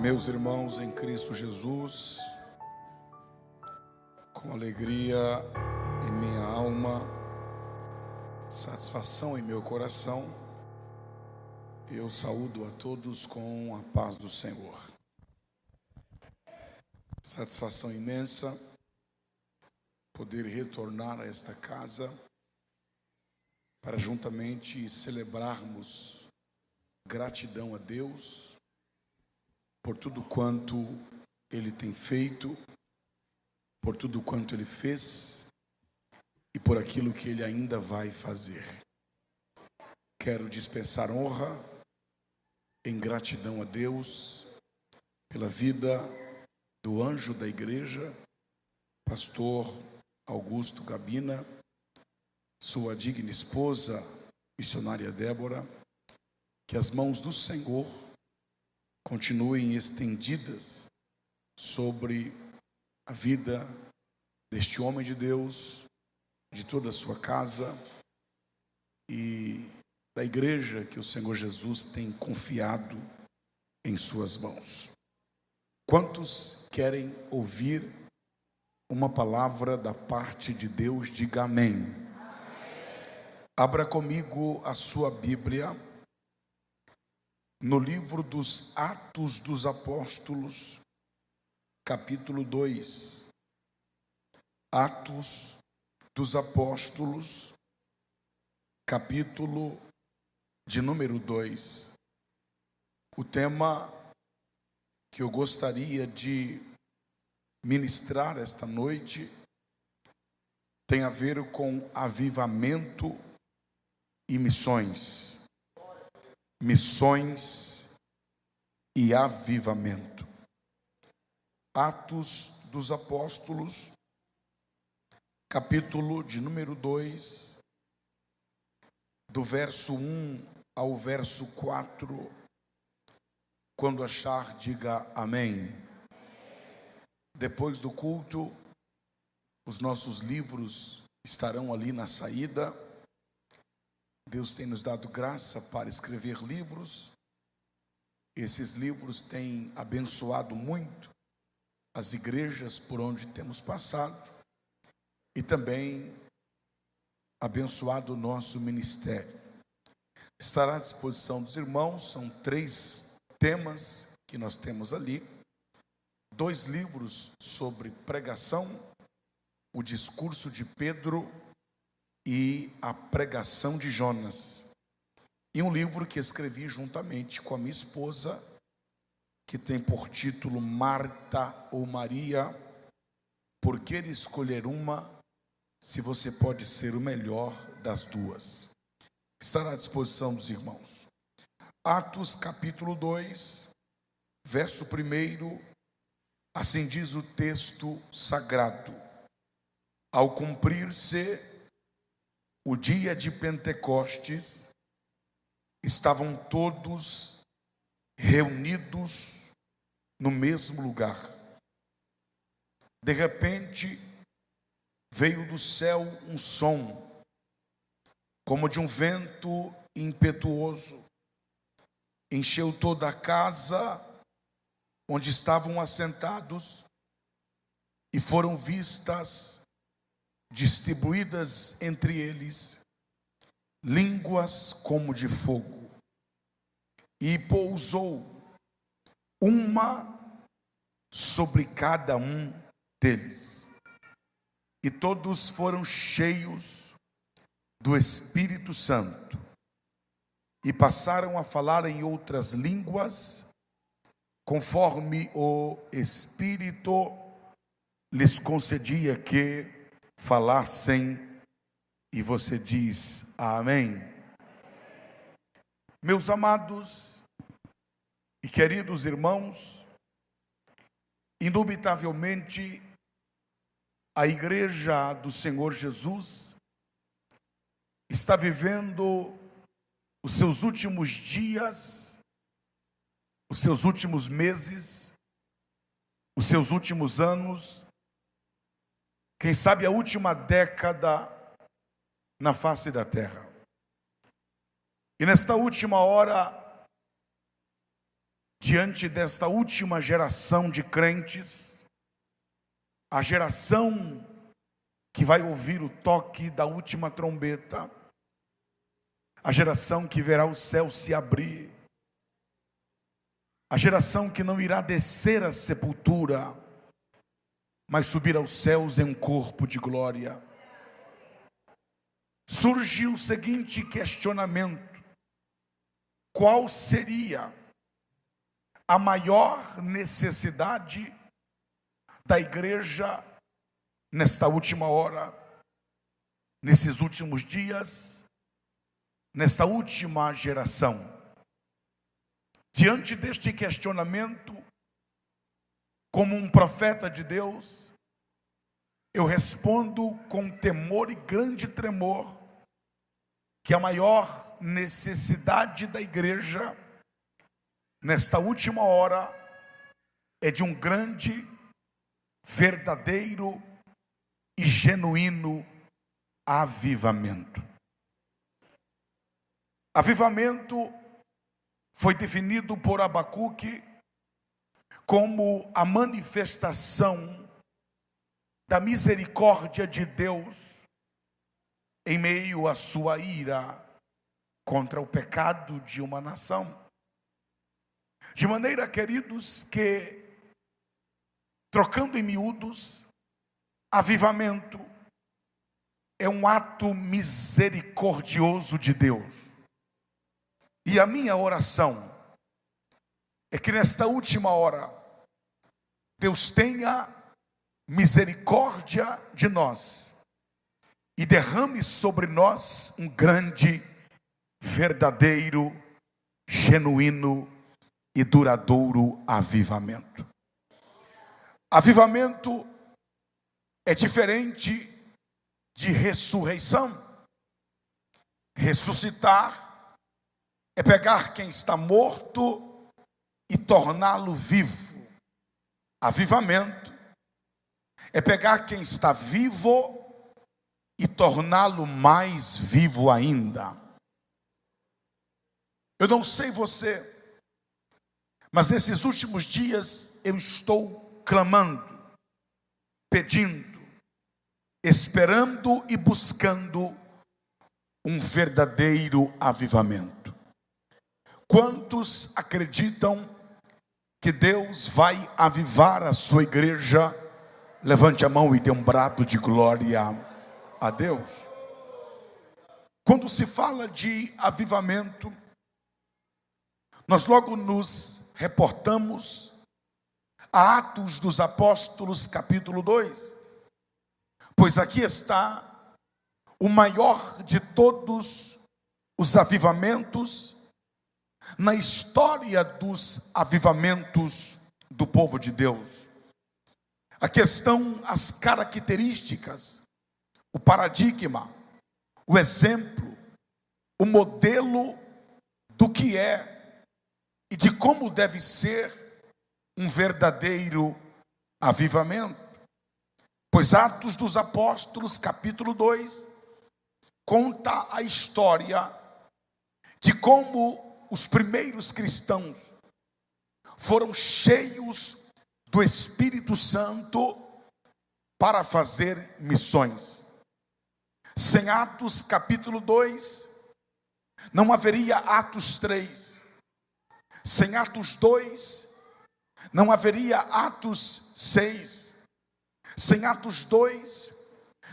Meus irmãos em Cristo Jesus, com alegria em minha alma, satisfação em meu coração, eu saúdo a todos com a paz do Senhor. Satisfação imensa poder retornar a esta casa para juntamente celebrarmos gratidão a Deus por tudo quanto ele tem feito, por tudo quanto ele fez e por aquilo que ele ainda vai fazer. Quero dispensar honra em gratidão a Deus pela vida do anjo da igreja, pastor Augusto Gabina, sua digna esposa, missionária Débora, que as mãos do Senhor continuem estendidas sobre a vida deste homem de Deus, de toda a sua casa e da igreja que o Senhor Jesus tem confiado em suas mãos. Quantos querem ouvir uma palavra da parte de Deus? Diga amém. amém. Abra comigo a sua Bíblia no livro dos Atos dos Apóstolos, capítulo 2. Atos dos Apóstolos, capítulo de número 2. O tema que eu gostaria de ministrar esta noite tem a ver com avivamento e missões missões e avivamento. Atos dos Apóstolos, capítulo de número 2, do verso 1 ao verso 4. Quando achar, diga amém. Depois do culto, os nossos livros estarão ali na saída. Deus tem nos dado graça para escrever livros. Esses livros têm abençoado muito as igrejas por onde temos passado e também abençoado o nosso ministério. Estará à disposição dos irmãos, são três temas que nós temos ali. Dois livros sobre pregação, o discurso de Pedro e a pregação de Jonas. E um livro que escrevi juntamente com a minha esposa, que tem por título Marta ou Maria, Por que escolher uma se você pode ser o melhor das duas? Estará à disposição dos irmãos. Atos capítulo 2, verso 1, assim diz o texto sagrado. Ao cumprir-se o dia de Pentecostes, estavam todos reunidos no mesmo lugar. De repente, veio do céu um som, como de um vento impetuoso, encheu toda a casa onde estavam assentados, e foram vistas distribuídas entre eles línguas como de fogo, e pousou uma sobre cada um deles. E todos foram cheios do Espírito Santo e passaram a falar em outras línguas, conforme o Espírito lhes concedia que falassem e você diz amém. Meus amados e queridos irmãos, indubitavelmente a igreja do Senhor Jesus está vivendo os seus últimos dias, os seus últimos meses, os seus últimos anos quem sabe a última década na face da terra. E nesta última hora, diante desta última geração de crentes, a geração que vai ouvir o toque da última trombeta, a geração que verá o céu se abrir, a geração que não irá descer à sepultura, mas subir aos céus em um corpo de glória. Surge o seguinte questionamento: qual seria a maior necessidade da igreja nesta última hora, nesses últimos dias, nesta última geração. Diante deste questionamento, como um profeta de Deus, eu respondo com temor e grande tremor que a maior necessidade da igreja nesta última hora é de um grande, verdadeiro e genuíno avivamento. Avivamento foi definido por Abacuque como a manifestação da misericórdia de Deus em meio à sua ira contra o pecado de uma nação. De maneira, queridos, que, trocando em miúdos, Avivamento é um ato misericordioso de Deus. E a minha oração é que nesta última hora, Deus tenha misericórdia de nós e derrame sobre nós um grande, verdadeiro, genuíno e duradouro avivamento. Avivamento é diferente de ressurreição. Ressuscitar é pegar quem está morto e torná-lo vivo. Avivamento é pegar quem está vivo e torná-lo mais vivo ainda. Eu não sei você, mas nesses últimos dias eu estou clamando, pedindo, esperando e buscando um verdadeiro avivamento. Quantos acreditam que Deus vai avivar a sua igreja? Levante a mão e dê um brado de glória a Deus. Quando se fala de avivamento, nós logo nos reportamos a Atos dos Apóstolos, capítulo 2. Pois aqui está o maior de todos os avivamentos na história dos avivamentos do povo de Deus. Aqui estão as características, o paradigma, o exemplo, o modelo do que é e de como deve ser um verdadeiro avivamento. Pois Atos dos Apóstolos, capítulo 2, conta a história de como os primeiros cristãos foram cheios do Espírito Santo para fazer missões. Sem Atos capítulo 2, não haveria Atos 3. Sem Atos 2, não haveria Atos 6. Sem Atos 2,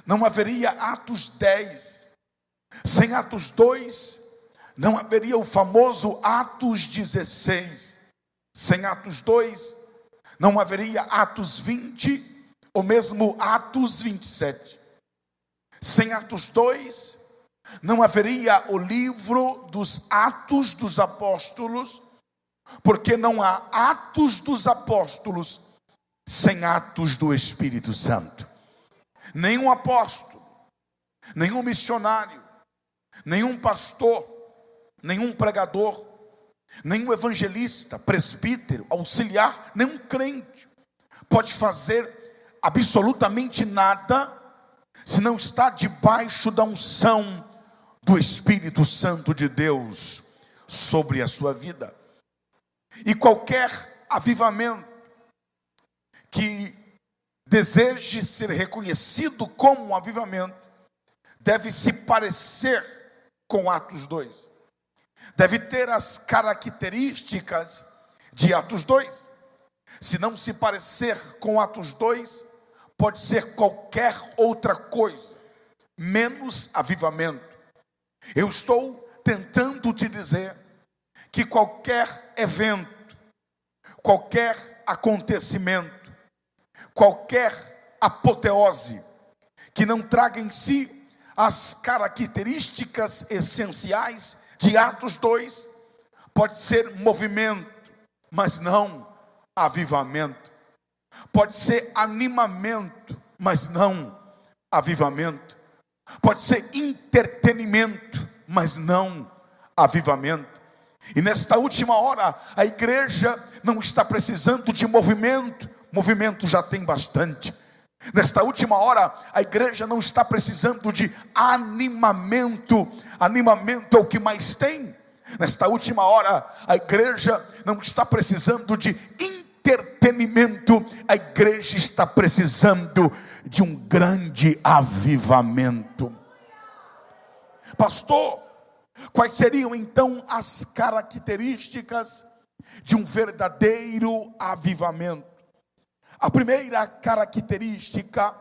não haveria Atos 10. Sem Atos 2, não haveria o famoso Atos 16. Sem Atos 2, não haveria Atos 20, ou mesmo Atos 27. Sem Atos 2, não haveria o livro dos Atos dos Apóstolos, porque não há Atos dos Apóstolos sem atos do Espírito Santo. Nenhum apóstolo, nenhum missionário, nenhum pastor, nenhum pregador, nenhum evangelista, presbítero, auxiliar, nenhum crente pode fazer absolutamente nada se não está debaixo da unção do Espírito Santo de Deus sobre a sua vida. E qualquer avivamento que deseje ser reconhecido como um avivamento deve se parecer com Atos 2. Deve ter as características de Atos 2. Se não se parecer com Atos 2, pode ser qualquer outra coisa, menos avivamento. Eu estou tentando te dizer que qualquer evento, qualquer acontecimento, qualquer apoteose que não traga em si as características essenciais de Atos 2, pode ser movimento, mas não avivamento. Pode ser animamento, mas não avivamento. Pode ser entretenimento, mas não avivamento. E nesta última hora, a igreja não está precisando de movimento, movimento já tem bastante. Nesta última hora, a igreja não está precisando de animamento, animamento é o que mais tem. Nesta última hora, a igreja não está precisando de entretenimento, a igreja está precisando de um grande avivamento. Pastor, quais seriam então as características de um verdadeiro avivamento? A primeira característica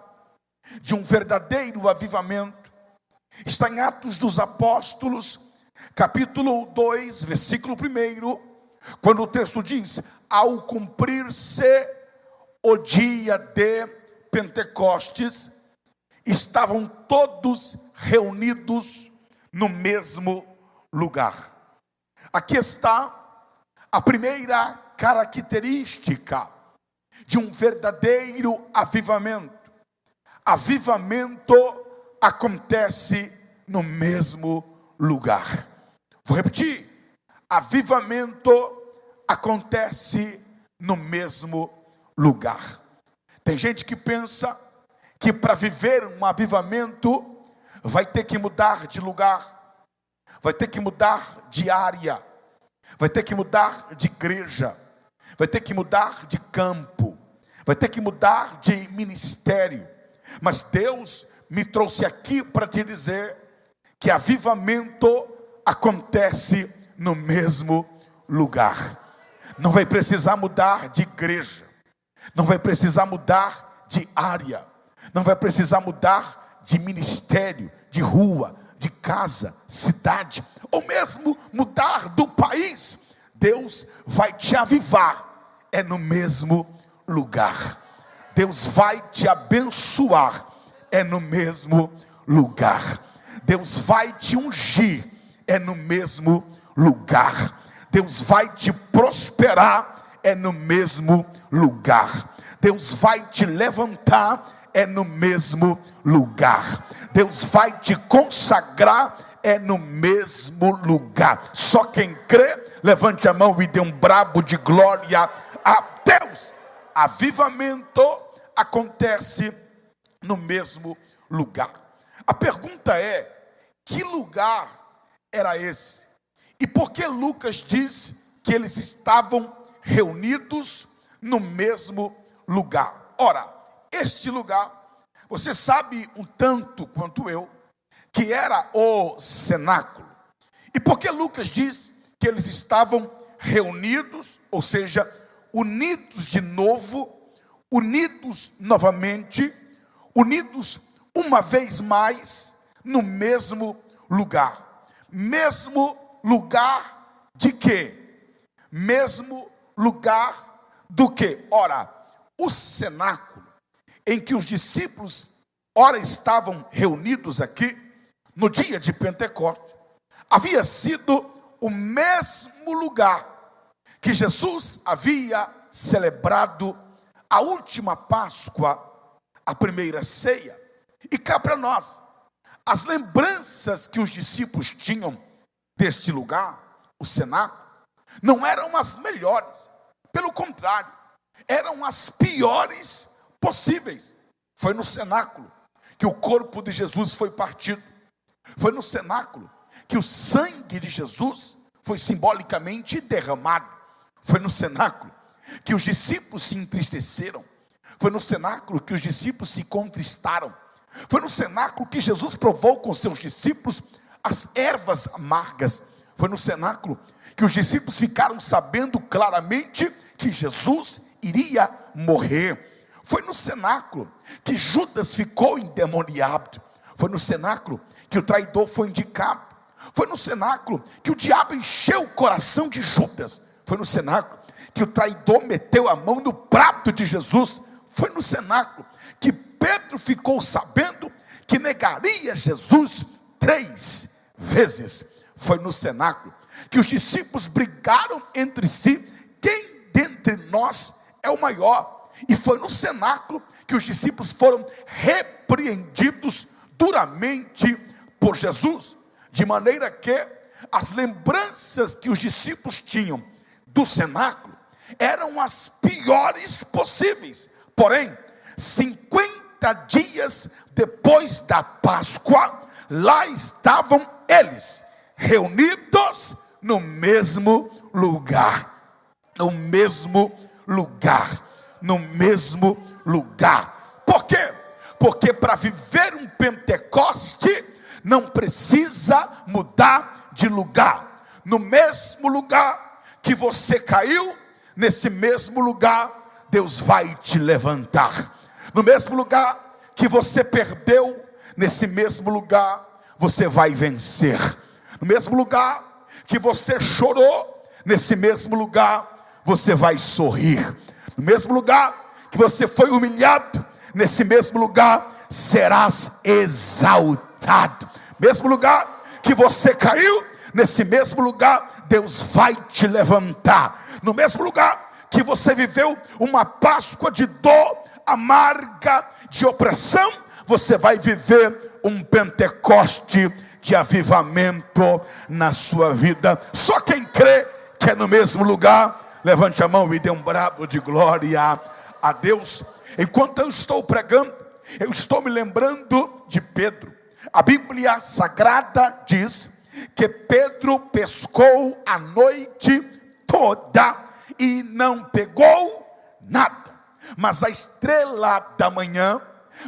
de um verdadeiro avivamento está em Atos dos Apóstolos, capítulo 2, versículo 1, quando o texto diz: Ao cumprir-se o dia de Pentecostes, estavam todos reunidos no mesmo lugar. Aqui está a primeira característica de um verdadeiro avivamento. Avivamento acontece no mesmo lugar. Vou repetir. Avivamento acontece no mesmo lugar. Tem gente que pensa que para viver um avivamento vai ter que mudar de lugar, vai ter que mudar de área, vai ter que mudar de igreja, vai ter que mudar de campo, vai ter que mudar de ministério. Mas Deus me trouxe aqui para te dizer que avivamento acontece no mesmo lugar. Não vai precisar mudar de igreja, não vai precisar mudar de área, não vai precisar mudar de ministério, de rua, de casa, cidade, ou mesmo mudar do país. Deus vai te avivar, é no mesmo lugar. Deus vai te abençoar, é no mesmo lugar. Deus vai te ungir, é no mesmo lugar. Deus vai te prosperar, é no mesmo lugar. Deus vai te levantar, é no mesmo lugar. Deus vai te consagrar, é no mesmo lugar. Só quem crê, levante a mão e dê um brabo de glória a Deus. Avivamento acontece no mesmo lugar. A pergunta é: que lugar era esse? E por que Lucas diz que eles estavam reunidos no mesmo lugar? Ora, este lugar, você sabe um tanto quanto eu, que era o cenáculo. E por que Lucas diz que eles estavam reunidos, ou seja, unidos de novo, unidos novamente, unidos uma vez mais no mesmo lugar. Mesmo lugar de quê? Mesmo lugar do que? Ora, o cenáculo em que os discípulos ora estavam reunidos aqui no dia de Pentecostes, havia sido o mesmo lugar que Jesus havia celebrado a última Páscoa, a primeira ceia. E cá para nós, as lembranças que os discípulos tinham deste lugar, o cenáculo, não eram as melhores, pelo contrário, eram as piores possíveis. Foi no cenáculo que o corpo de Jesus foi partido, foi no cenáculo que o sangue de Jesus foi simbolicamente derramado. Foi no cenáculo que os discípulos se entristeceram. Foi no cenáculo que os discípulos se contristaram. Foi no cenáculo que Jesus provou com seus discípulos as ervas amargas. Foi no cenáculo que os discípulos ficaram sabendo claramente que Jesus iria morrer. Foi no cenáculo que Judas ficou endemoniado. Foi no cenáculo que o traidor foi indicado. Foi no cenáculo que o diabo encheu o coração de Judas. Foi no cenáculo que o traidor meteu a mão no prato de Jesus. Foi no cenáculo que Pedro ficou sabendo que negaria Jesus três vezes. Foi no cenáculo que os discípulos brigaram entre si, quem dentre nós é o maior. E foi no cenáculo que os discípulos foram repreendidos duramente por Jesus, de maneira que as lembranças que os discípulos tinham do cenáculo eram as piores possíveis. Porém, 50 dias depois da Páscoa, lá estavam eles, reunidos no mesmo lugar. No mesmo lugar. No mesmo lugar. Por quê? Porque para viver um Pentecoste, não precisa mudar de lugar. No mesmo lugar que você caiu, nesse mesmo lugar, Deus vai te levantar. No mesmo lugar que você perdeu, nesse mesmo lugar, você vai vencer. No mesmo lugar que você chorou, nesse mesmo lugar, você vai sorrir. No mesmo lugar que você foi humilhado, nesse mesmo lugar serás exaltado. Mesmo lugar que você caiu, nesse mesmo lugar Deus vai te levantar. No mesmo lugar que você viveu uma Páscoa de dor amarga, de opressão, você vai viver um Pentecoste de avivamento na sua vida. Só quem crê que é no mesmo lugar, levante a mão e dê um brabo de glória a Deus. Enquanto eu estou pregando, eu estou me lembrando de Pedro. A Bíblia Sagrada diz que Pedro pescou a noite toda e não pegou nada. Mas a estrela da manhã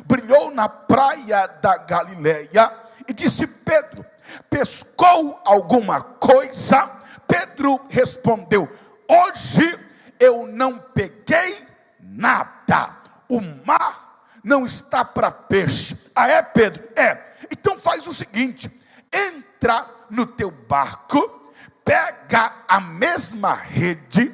brilhou na praia da Galileia e disse: Pedro, pescou alguma coisa? Pedro respondeu: Hoje eu não peguei nada. O mar não está para peixe. Ah, é, Pedro? É. Então faz o seguinte: entra no teu barco, pega a mesma rede,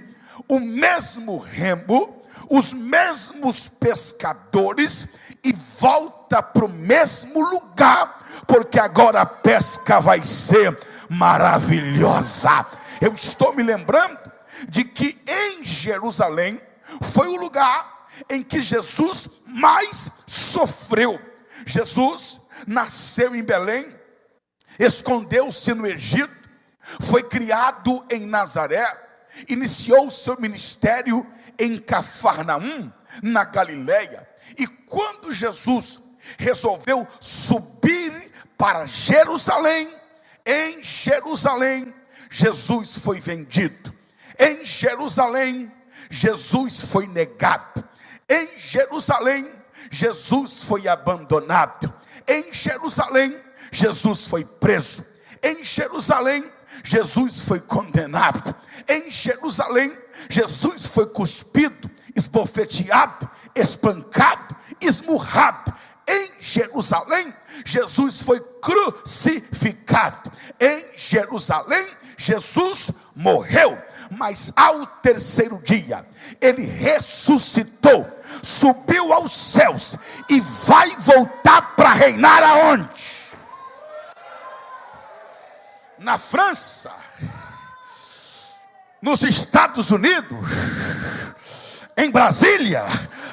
o mesmo remo, os mesmos pescadores e volta para o mesmo lugar, porque agora a pesca vai ser maravilhosa. Eu estou me lembrando de que em Jerusalém foi o lugar em que Jesus mais sofreu. Jesus nasceu em Belém, escondeu-se no Egito, foi criado em Nazaré, iniciou seu ministério em Cafarnaum, na Galileia. E quando Jesus resolveu subir para Jerusalém, em Jerusalém, Jesus foi vendido. Em Jerusalém, Jesus foi negado. Em Jerusalém, Jesus foi abandonado. Em Jerusalém, Jesus foi preso. Em Jerusalém, Jesus foi condenado. Em Jerusalém, Jesus foi cuspido, esbofeteado, espancado, esmurrado. Em Jerusalém, Jesus foi crucificado. Em Jerusalém, Jesus morreu. Mas ao terceiro dia, ele ressuscitou, subiu aos céus e vai voltar para reinar aonde? Na França, nos Estados Unidos, em Brasília.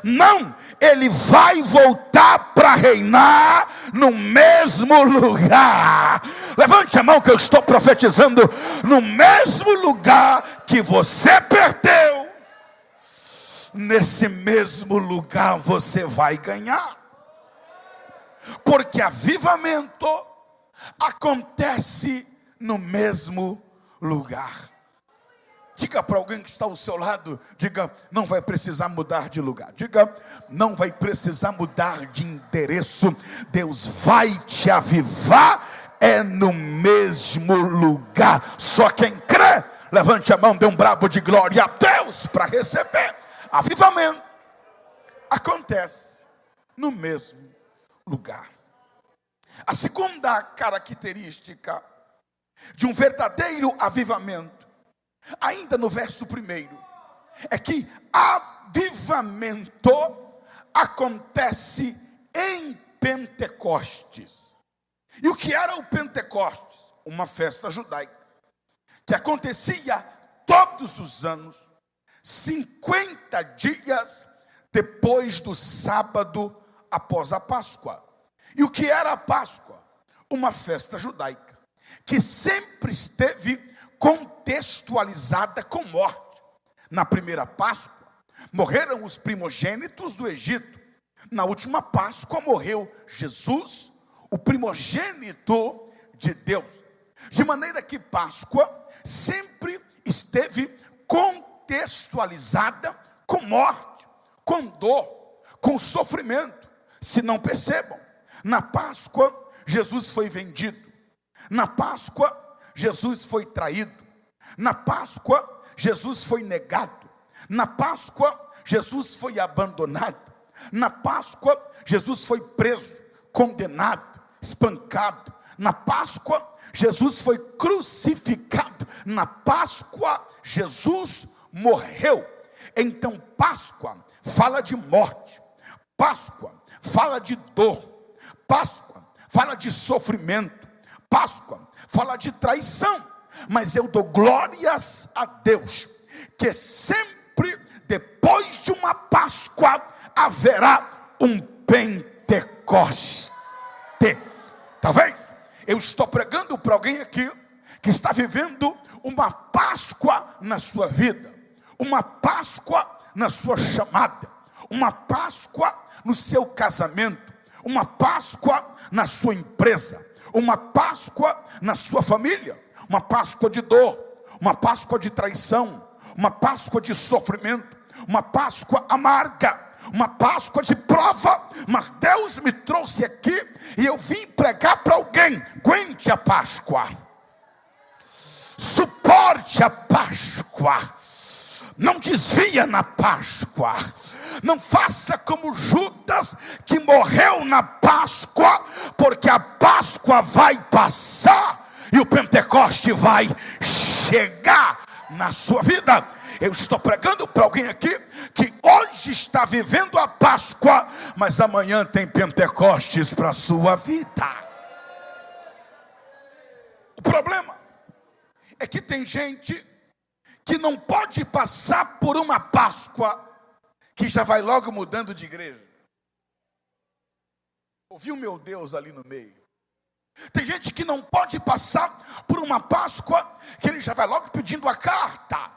Não, ele vai voltar para reinar no mesmo lugar. Levante a mão que eu estou profetizando no mesmo lugar que você perdeu. Nesse mesmo lugar você vai ganhar. Porque avivamento acontece no mesmo lugar. Diga para alguém que está ao seu lado, diga, não vai precisar mudar de lugar. Diga, não vai precisar mudar de endereço. Deus vai te avivar é no mesmo lugar. Só quem crê, levante a mão, dê um brabo de glória a Deus para receber avivamento. Acontece no mesmo lugar. A segunda característica de um verdadeiro avivamento, ainda no verso primeiro, é que avivamento acontece em Pentecostes. E o que era o Pentecostes? Uma festa judaica, que acontecia todos os anos, 50 dias depois do sábado após a Páscoa. E o que era a Páscoa? Uma festa judaica, que sempre esteve contextualizada com morte. Na primeira Páscoa, morreram os primogênitos do Egito. Na última Páscoa, morreu Jesus, o primogênito de Deus. De maneira que Páscoa sempre esteve contextualizada com morte, com dor, com sofrimento. Se não percebam, na Páscoa, Jesus foi vendido. Na Páscoa, Jesus foi traído. Na Páscoa, Jesus foi negado. Na Páscoa, Jesus foi abandonado. Na Páscoa, Jesus foi preso, condenado, espancado. Na Páscoa, Jesus foi crucificado. Na Páscoa, Jesus morreu. Então, Páscoa fala de morte. Páscoa fala de dor. Páscoa fala de sofrimento. Páscoa fala de traição. Mas eu dou glórias a Deus, que sempre depois de uma Páscoa haverá um Pentecoste. Talvez eu estou pregando para alguém aqui que está vivendo uma Páscoa na sua vida, uma Páscoa na sua chamada, uma Páscoa no seu casamento, uma Páscoa na sua empresa, uma Páscoa na sua família, uma Páscoa de dor, uma Páscoa de traição, uma Páscoa de sofrimento, uma Páscoa amarga, uma Páscoa de prova, mas Deus me trouxe aqui e eu vim pregar para alguém: aguente a Páscoa, suporte a Páscoa, não desvia na Páscoa, não faça como Judas que morreu na Páscoa, porque a Páscoa vai passar e o Pentecoste vai chegar na sua vida. Eu estou pregando para alguém aqui que hoje está vivendo a Páscoa, mas amanhã tem Pentecostes para a sua vida. O problema é que tem gente que não pode passar por uma Páscoa que já vai logo mudando de igreja. Ouviu meu Deus ali no meio? Tem gente que não pode passar por uma Páscoa que ele já vai logo pedindo a carta.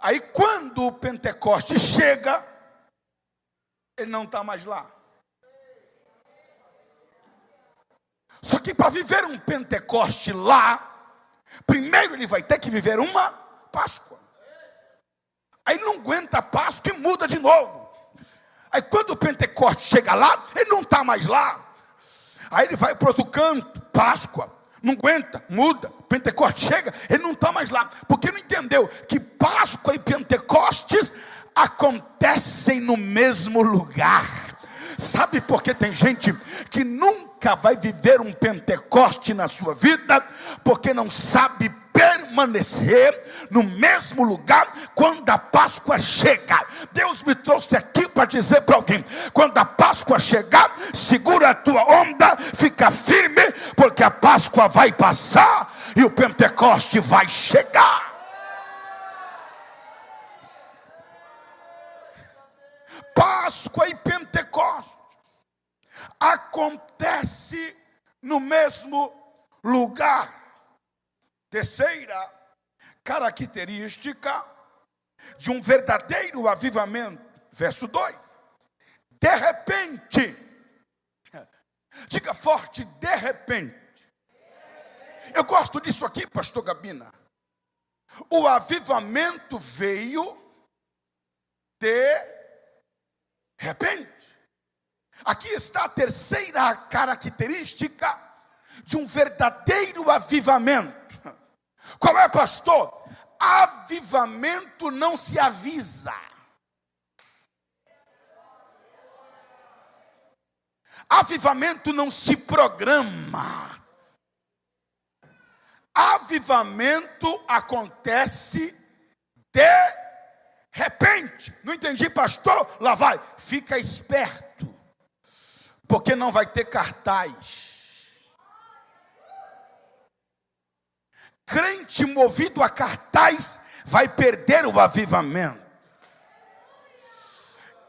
Aí quando o Pentecoste chega, ele não está mais lá. Só que para viver um Pentecoste lá, primeiro ele vai ter que viver uma Páscoa. Aí não aguenta Páscoa e muda de novo. Aí quando o Pentecoste chega lá, ele não está mais lá. Aí ele vai para outro canto, Páscoa. Não aguenta, muda. Pentecoste chega, ele não está mais lá. Porque não entendeu que Páscoa e Pentecostes acontecem no mesmo lugar. Sabe por que tem gente que nunca vai viver um Pentecoste na sua vida? Porque não sabe permanecer no mesmo lugar quando a Páscoa chega. Deus me trouxe aqui para dizer para alguém: quando a Páscoa chegar, segura a tua onda, fica firme, porque a Páscoa vai passar e o Pentecoste vai chegar. Páscoa e Pentecostes acontece no mesmo lugar. Terceira característica de um verdadeiro avivamento, verso 2. De repente, diga forte, de repente. Eu gosto disso aqui, pastor Gabina. O avivamento veio de repente. Aqui está a terceira característica de um verdadeiro avivamento. Qual é, pastor? Avivamento não se avisa. Avivamento não se programa. Avivamento acontece de repente. Não entendi, pastor? Lá vai. Fica esperto. Porque não vai ter cartaz. Crente movido a cartaz vai perder o avivamento.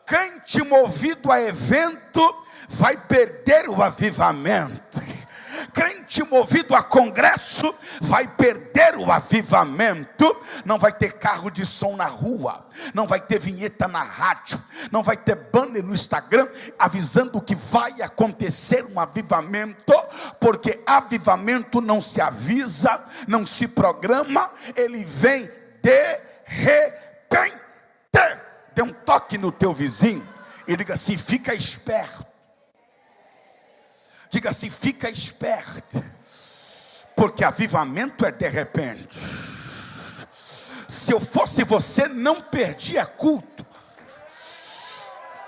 Crente movido a evento vai perder o avivamento crente movido a congresso vai perder o avivamento, não vai ter carro de som na rua, não vai ter vinheta na rádio, não vai ter banner no Instagram avisando que vai acontecer um avivamento, porque avivamento não se avisa, não se programa, ele vem de repente. Dê um toque no teu vizinho. E diga assim: fica esperto Diga assim: fica esperto, porque avivamento é de repente. Se eu fosse você, não perdia culto,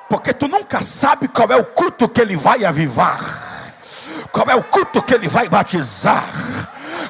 porque tu nunca sabe qual é o culto que ele vai avivar, qual é o culto que ele vai batizar,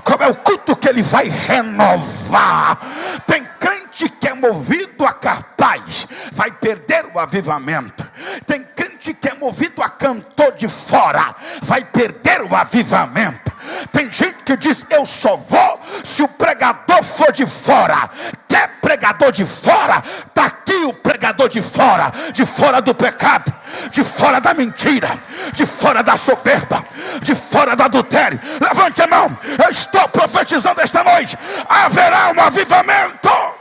qual é o culto que ele vai renovar. Tem crente que é movido a capaz, vai perder o avivamento. Tem crente que é movido a cantor de fora, vai perder o avivamento. Tem gente que diz: Eu só vou se o pregador for de fora. Quer pregador de fora? Está aqui o pregador de fora, de fora do pecado, de fora da mentira, de fora da soberba, de fora do adultério. Levante a mão, eu estou profetizando esta noite: haverá um avivamento.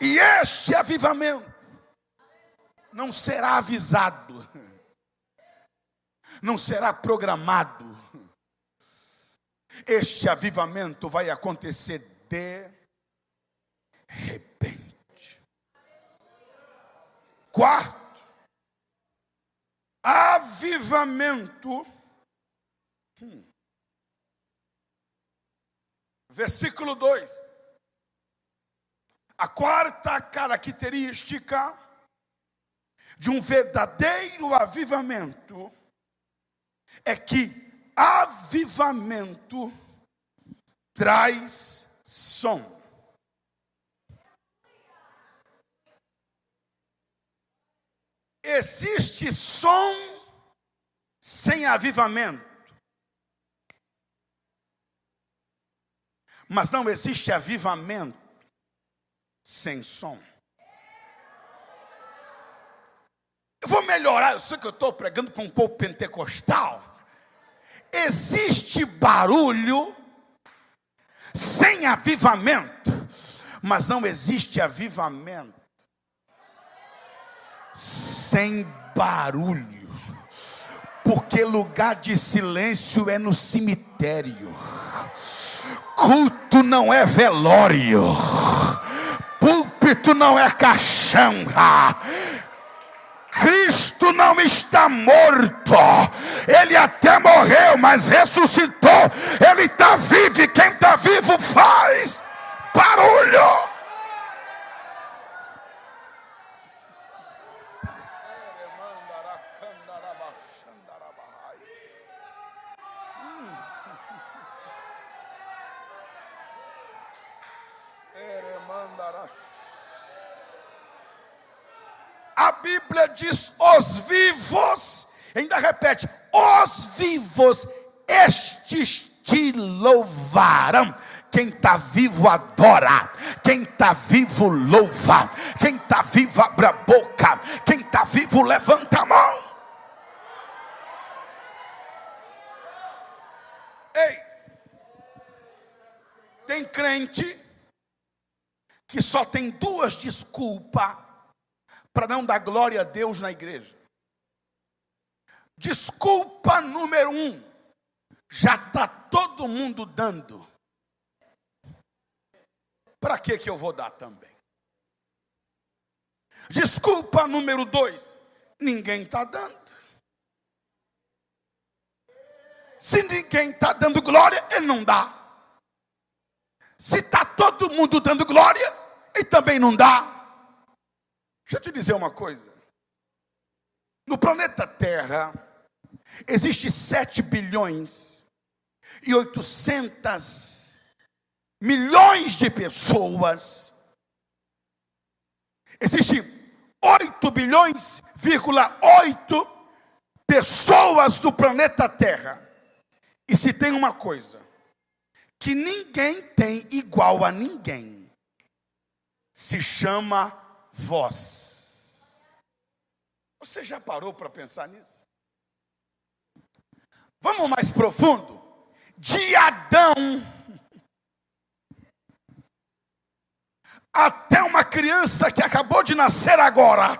E este avivamento não será avisado, não será programado. Este avivamento vai acontecer de repente. Quarto, avivamento. Hum. Versículo 2. A quarta característica de um verdadeiro avivamento é que avivamento traz som. Existe som sem avivamento. Mas não existe avivamento sem som. Eu vou melhorar, eu sei que eu estou pregando para um povo pentecostal. Existe barulho sem avivamento, mas não existe avivamento sem barulho, porque lugar de silêncio é no cemitério, culto não é velório púlpito não é caixão. Cristo não está morto, ele até morreu, mas ressuscitou, ele está vivo, e quem está vivo faz barulho. A Bíblia diz: os vivos, ainda repete: os vivos, estes te louvarão. Quem está vivo adora, quem está vivo louva, quem está vivo abre a boca, quem está vivo levanta a mão. Ei, tem crente que só tem duas desculpas para não dar glória a Deus na igreja. Desculpa número um, já está todo mundo dando. Para que que eu vou dar também? Desculpa número dois, ninguém está dando. Se ninguém está dando glória, ele não dá. Se está todo mundo dando glória, ele também não dá. Deixa eu te dizer uma coisa. No planeta Terra, existe 7 bilhões e 800 milhões de pessoas. Existe 8 bilhões, 8 pessoas do planeta Terra. E se tem uma coisa que ninguém tem igual a ninguém, se chama voz. Você já parou para pensar nisso? Vamos mais profundo. De Adão até uma criança que acabou de nascer agora,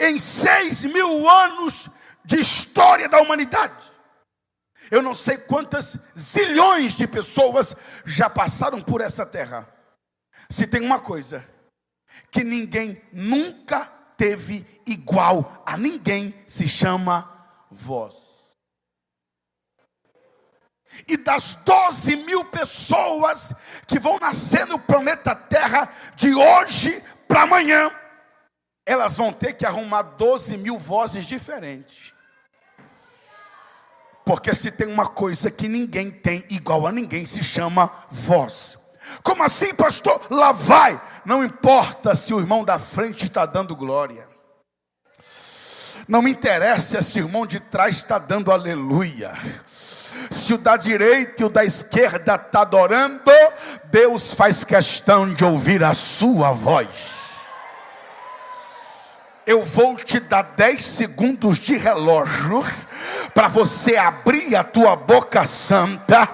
em seis mil anos de história da humanidade, eu não sei quantas zilhões de pessoas já passaram por essa terra. Se tem uma coisa que ninguém nunca teve igual a ninguém, se chama voz. E das 12 mil pessoas que vão nascer no planeta Terra de hoje para amanhã, elas vão ter que arrumar 12 mil vozes diferentes. Porque se tem uma coisa que ninguém tem igual a ninguém, se chama voz. Como assim, pastor? Lá vai. Não importa se o irmão da frente está dando glória. Não me interessa se o irmão de trás está dando aleluia. Se o da direita e o da esquerda está adorando, Deus faz questão de ouvir a sua voz eu vou te dar 10 segundos de relógio para você abrir a tua boca santa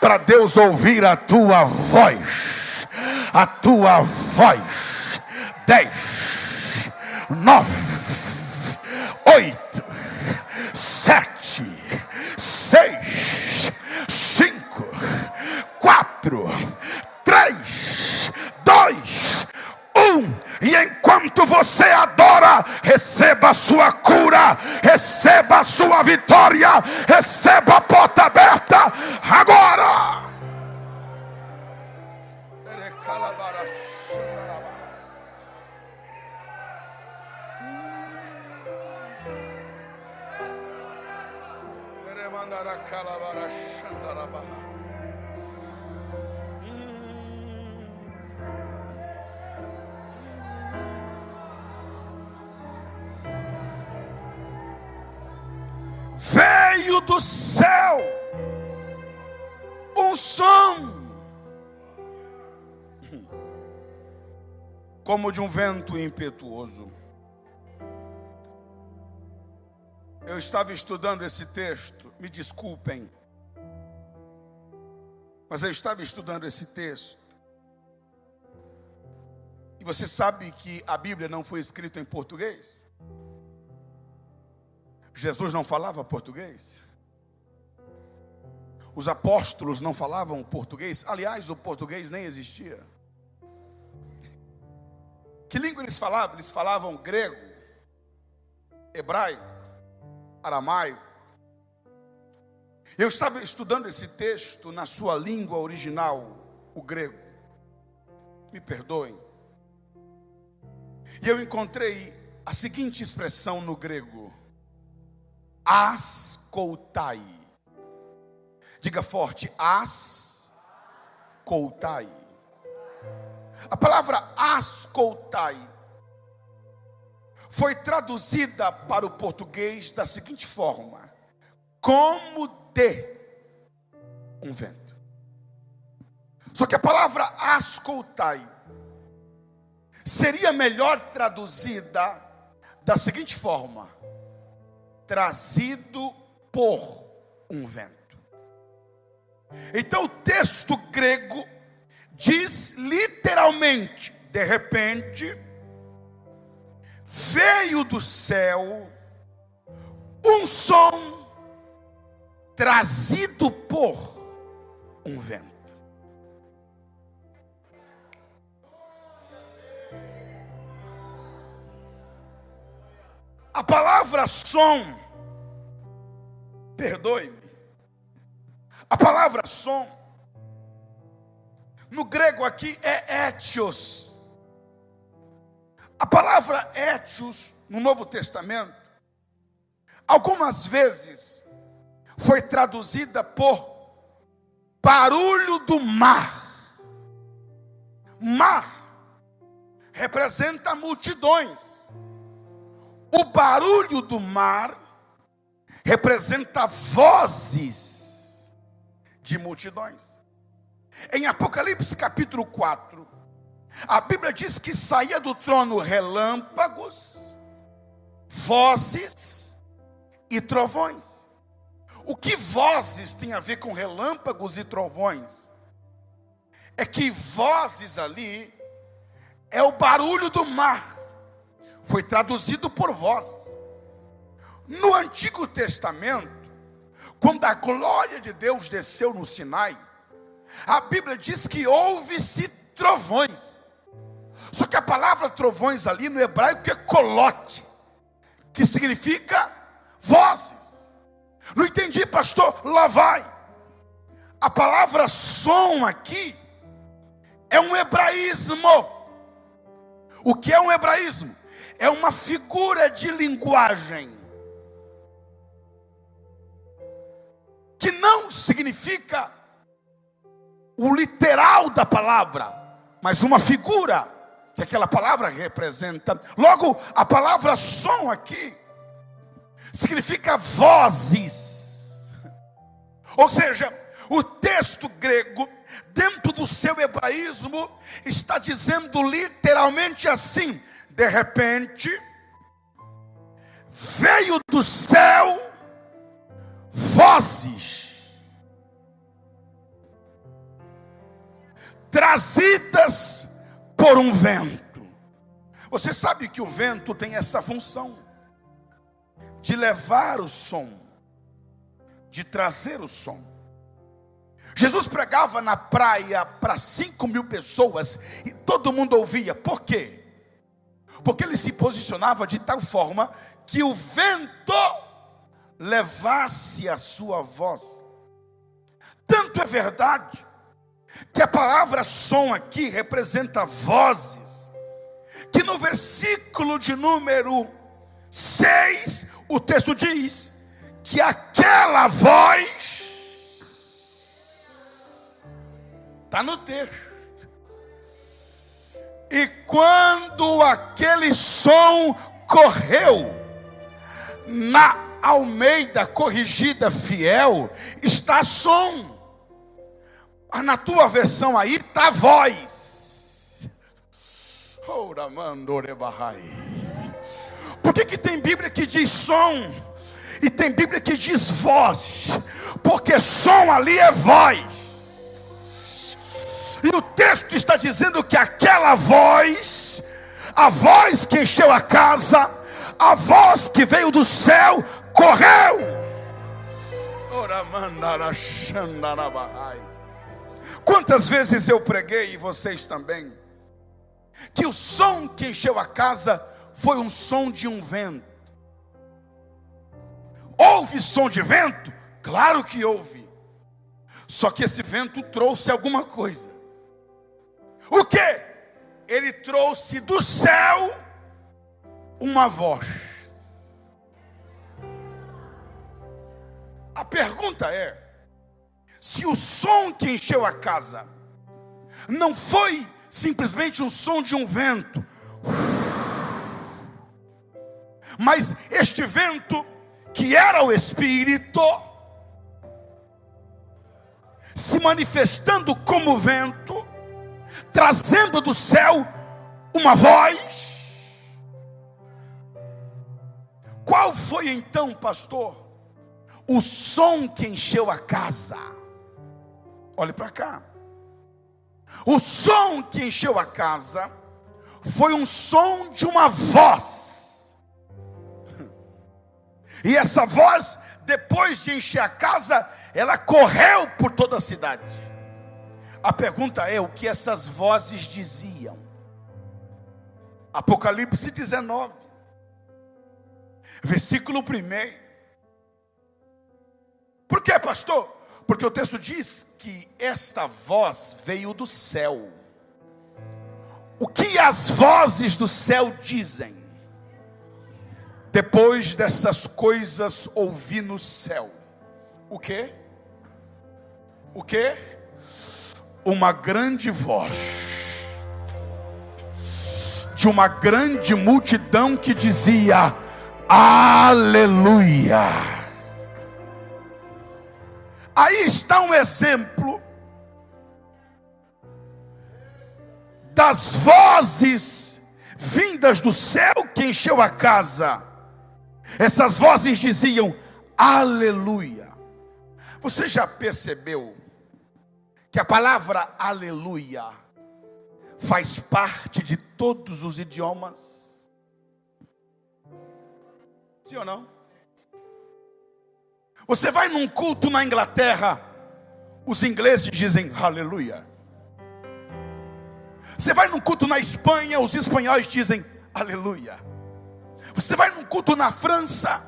para Deus ouvir a tua voz. A tua voz. 10 9 8 7 6 5 4 3 2 1 e enquanto você adora, receba a sua cura, receba a sua vitória, receba a porta aberta agora. Do céu um som, como de um vento impetuoso. Eu estava estudando esse texto, me desculpem, mas eu estava estudando esse texto. E você sabe que a Bíblia não foi escrita em português? Jesus não falava português. Os apóstolos não falavam português. Aliás, o português nem existia. Que língua eles falavam? Eles falavam grego, hebraico, aramaico. Eu estava estudando esse texto na sua língua original, o grego. Me perdoem. E eu encontrei a seguinte expressão no grego: ascoltai. Diga forte, ascoltai. A palavra ascoltai foi traduzida para o português da seguinte forma: como de um vento. Só que a palavra ascoltai seria melhor traduzida da seguinte forma: trazido por um vento. Então o texto grego diz literalmente, de repente, veio do céu um som trazido por um vento. A palavra som, perdoe-me, a palavra som, no grego aqui é etios. A palavra etios, no Novo Testamento, algumas vezes foi traduzida por barulho do mar. Mar representa multidões. O barulho do mar representa vozes de multidões. Em Apocalipse capítulo 4, a Bíblia diz que saía do trono relâmpagos, vozes e trovões. O que vozes tem a ver com relâmpagos e trovões? É que vozes ali é o barulho do mar foi traduzido por vozes. No Antigo Testamento, quando a glória de Deus desceu no Sinai, a Bíblia diz que houve-se trovões. Só que a palavra trovões ali no hebraico é colote, que significa vozes. Não entendi, pastor? Lá vai. A palavra som aqui é um hebraísmo. O que é um hebraísmo? é uma figura de linguagem que não significa o literal da palavra, mas uma figura que aquela palavra representa. Logo, a palavra som aqui significa vozes. Ou seja, o texto grego, dentro do seu hebraísmo, está dizendo literalmente assim: de repente, veio do céu vozes trazidas por um vento. Você sabe que o vento tem essa função de levar o som, de trazer o som. Jesus pregava na praia para cinco mil pessoas e todo mundo ouvia. Por quê? porque ele se posicionava de tal forma que o vento levasse a sua voz. Tanto é verdade que a palavra som aqui representa vozes, que no versículo de número 6, o texto diz que aquela voz está no texto e quando aquele som correu, na Almeida corrigida fiel, está som. Na tua versão aí está voz. Por que, que tem Bíblia que diz som? E tem Bíblia que diz voz. Porque som ali é voz. E o texto está dizendo que aquela voz, a voz que encheu a casa, a voz que veio do céu, correu. Quantas vezes eu preguei, e vocês também, que o som que encheu a casa foi um som de um vento. Houve som de vento? Claro que houve. Só que esse vento trouxe alguma coisa. O que? Ele trouxe do céu uma voz. A pergunta é: se o som que encheu a casa não foi simplesmente o som de um vento, mas este vento que era o Espírito, se manifestando como vento, trazendo do céu uma voz. Qual foi então, pastor, o som que encheu a casa? Olhe para cá. O som que encheu a casa foi um som de uma voz. E essa voz, depois de encher a casa, ela correu por toda a cidade. A pergunta é: o que essas vozes diziam? Apocalipse 19, versículo 1. Por que, pastor? Porque o texto diz que esta voz veio do céu. O que as vozes do céu dizem? Depois dessas coisas ouvi no céu. O que? O que? Uma grande voz de uma grande multidão que dizia: Aleluia. Aí está um exemplo das vozes vindas do céu que encheu a casa. Essas vozes diziam: Aleluia. Você já percebeu que a palavra aleluia faz parte de todos os idiomas? Sim ou não? Você vai num culto na Inglaterra, os ingleses dizem aleluia. Você vai num culto na Espanha, os espanhóis dizem aleluia. Você vai num culto na França,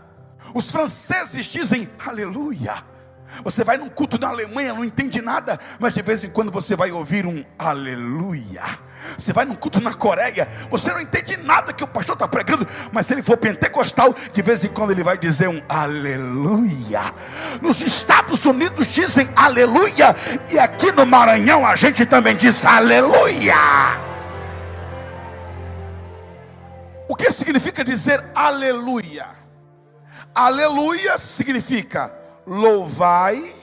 os franceses dizem aleluia. Você vai num culto na Alemanha, não entende nada, mas de vez em quando você vai ouvir um aleluia. Você vai num culto na Coreia, você não entende nada que o pastor está pregando, mas se ele for pentecostal, de vez em quando ele vai dizer um aleluia. Nos Estados Unidos dizem aleluia, e aqui no Maranhão a gente também diz aleluia. O que significa dizer aleluia? Aleluia significa louvai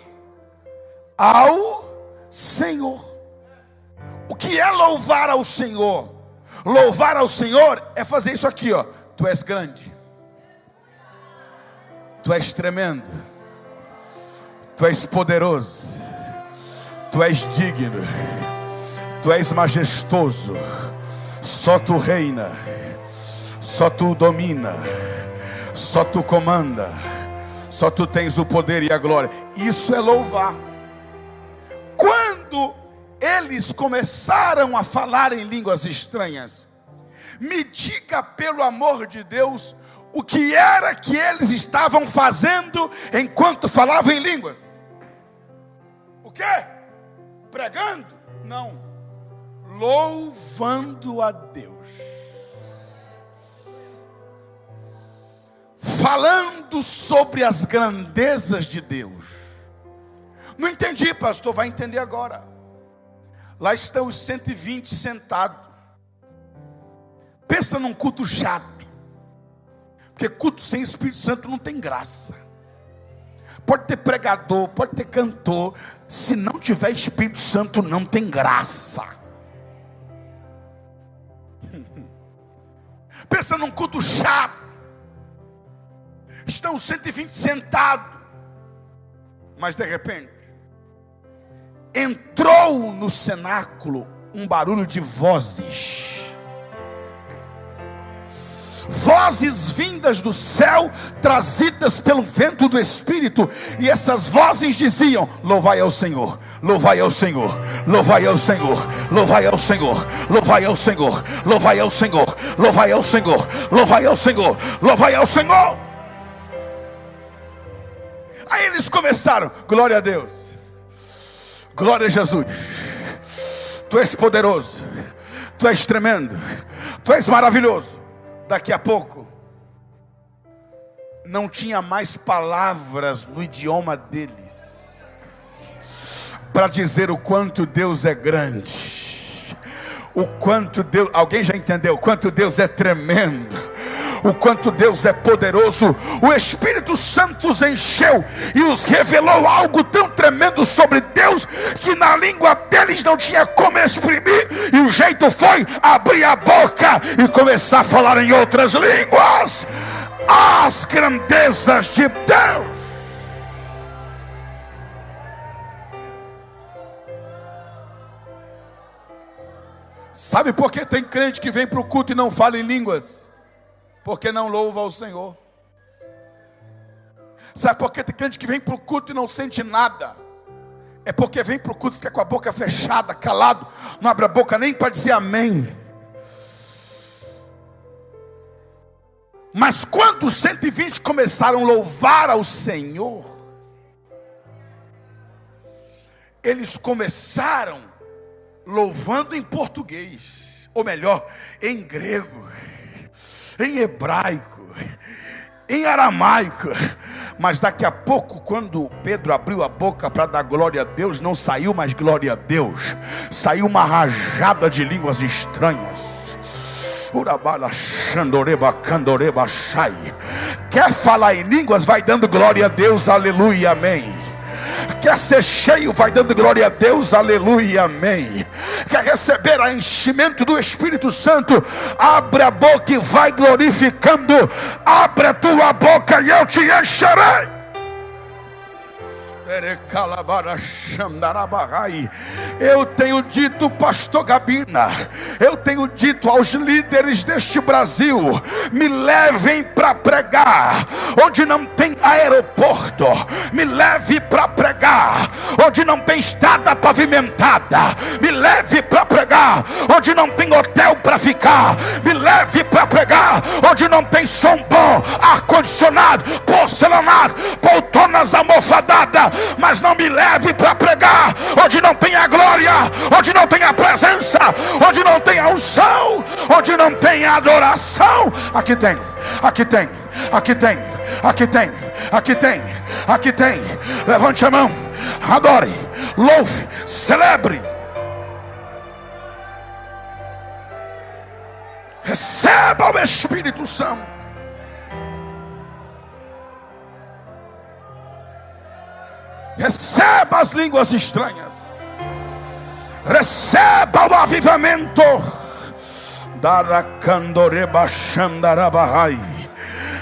ao Senhor. O que é louvar ao Senhor? Louvar ao Senhor é fazer isso aqui, ó. Tu és grande. Tu és tremendo. Tu és poderoso. Tu és digno. Tu és majestoso. Só tu reina. Só tu domina. Só tu comanda só tu tens o poder e a glória. Isso é louvar. Quando eles começaram a falar em línguas estranhas, me diga pelo amor de Deus, o que era que eles estavam fazendo enquanto falavam em línguas? O que? Pregando? Não. Louvando a Deus. Falando sobre as grandezas de Deus. Não entendi, pastor, vai entender agora. Lá estão os 120 sentados. Pensa num culto chato. Porque culto sem Espírito Santo não tem graça. Pode ter pregador, pode ter cantor. Se não tiver Espírito Santo, não tem graça. Pensa num culto chato estão 120 sentados, mas de repente entrou no cenáculo um barulho de vozes. Vozes vindas do céu, trazidas pelo vento do Espírito, e essas vozes diziam: Louvai ao Senhor, louvai ao Senhor, louvai ao Senhor, louvai ao Senhor, louvai ao Senhor, louvai ao Senhor, louvai ao Senhor, louvai ao Senhor, louvai ao Senhor. Aí eles começaram, glória a Deus, glória a Jesus, Tu és poderoso, Tu és tremendo, Tu és maravilhoso. Daqui a pouco, não tinha mais palavras no idioma deles para dizer o quanto Deus é grande, o quanto Deus, alguém já entendeu? O quanto Deus é tremendo o quanto Deus é poderoso. O Espírito Santo os encheu e os revelou algo tão tremendo sobre Deus que na língua deles não tinha como exprimir, e o jeito foi abrir a boca e começar a falar em outras línguas. As grandezas de Deus. Sabe por que tem crente que vem para o culto e não fala em línguas? Porque não louva ao Senhor. Sabe por que tem crente que vem para o culto e não sente nada? É porque vem para o culto fica com a boca fechada, calado, não abre a boca nem para dizer amém. Mas quando os 120 começaram a louvar ao Senhor, eles começaram louvando em português, ou melhor, em grego, em hebraico, em aramaico. Mas daqui a pouco, quando Pedro abriu a boca para dar glória a Deus, não saiu mais glória a Deus, saiu uma rajada de línguas estranhas. Quer falar em línguas, vai dando glória a Deus, aleluia, amém. Quer ser cheio, vai dando glória a Deus, aleluia, amém. Quer receber a enchimento do Espírito Santo, abre a boca e vai glorificando. Abre a tua boca e eu te encherei. Eu tenho dito, pastor Gabina, eu tenho dito aos líderes deste Brasil: me levem para pregar onde não tem aeroporto, me leve para pregar onde não tem estrada pavimentada, me leve para pregar onde não tem hotel para ficar, me leve para pregar onde não tem som bom, ar-condicionado, porcelanato, poltronas almofadadas mas não me leve para pregar onde não tem a glória, onde não tem a presença, onde não tem a unção, onde não tem a adoração. Aqui tem, aqui tem, aqui tem, aqui tem, aqui tem, aqui tem. Levante a mão, adore, louve, celebre. Receba o Espírito Santo. Receba as línguas estranhas, receba o avivamento.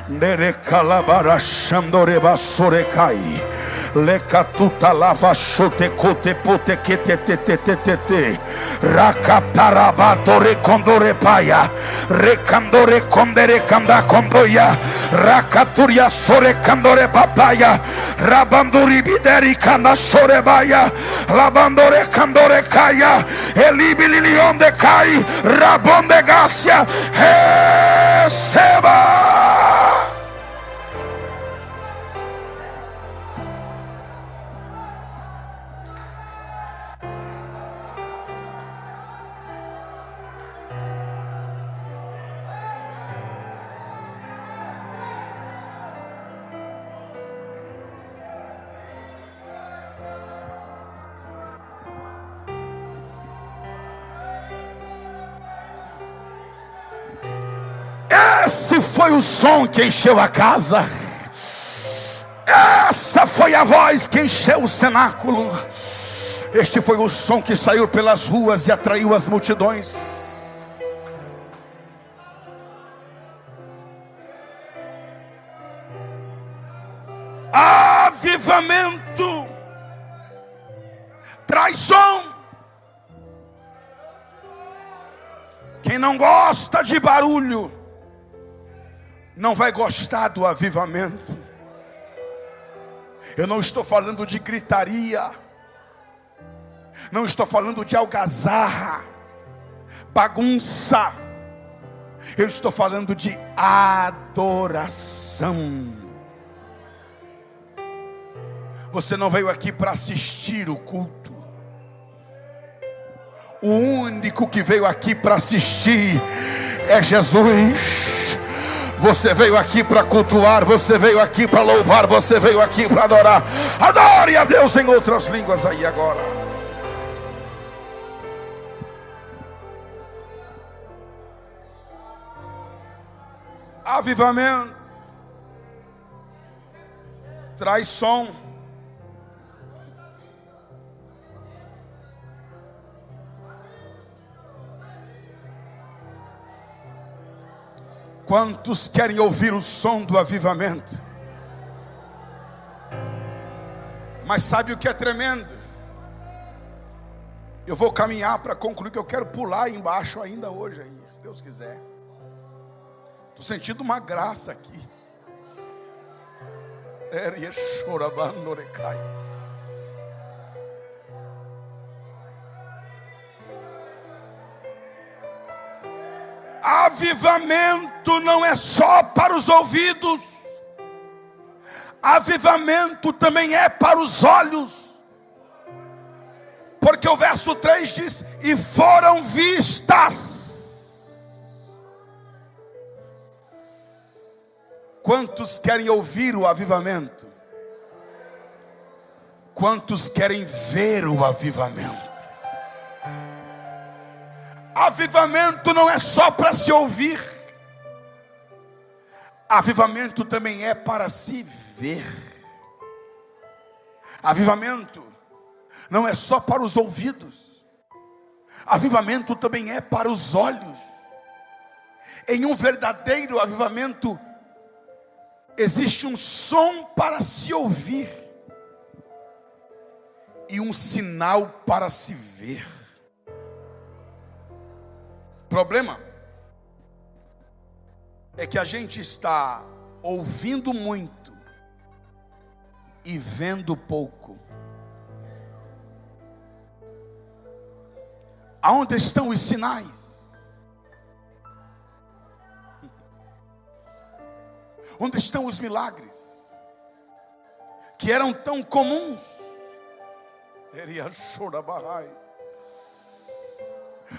Daracandoreba Xandarabahai, Nerecalabara Xandoreba Sorecai. Lekatuta lava chote kote pote kete te te te te te. Rakataraba re kondore paya. Rekandore kondere kanda kondoya. Rakaturia sore kandore papaya. Rabanduri bideri kanda sore baya. Labandore kandore kaya. Elibi lilionde kai. Rabonde gasia. Receba. Esse foi o som que encheu a casa. Essa foi a voz que encheu o cenáculo. Este foi o som que saiu pelas ruas e atraiu as multidões. Avivamento traz som. Quem não gosta de barulho, não vai gostar do avivamento. Eu não estou falando de gritaria, não estou falando de algazarra, bagunça. Eu estou falando de adoração. Você não veio aqui para assistir o culto. O único que veio aqui para assistir é Jesus. Você veio aqui para cultuar, você veio aqui para louvar, você veio aqui para adorar. Adore a Deus em outras línguas aí agora. Avivamento traz som. Quantos querem ouvir o som do avivamento? Mas sabe o que é tremendo? Eu vou caminhar para concluir que eu quero pular embaixo ainda hoje, aí, se Deus quiser. Estou sentindo uma graça aqui. Eria chorabandorecai. Avivamento não é só para os ouvidos, avivamento também é para os olhos, porque o verso 3 diz: E foram vistas. Quantos querem ouvir o avivamento? Quantos querem ver o avivamento? Avivamento não é só para se ouvir, avivamento também é para se ver. Avivamento não é só para os ouvidos, avivamento também é para os olhos. Em um verdadeiro avivamento, existe um som para se ouvir e um sinal para se ver. Problema é que a gente está ouvindo muito e vendo pouco. Aonde estão os sinais? Onde estão os milagres? Que eram tão comuns. Eria chorabarrai.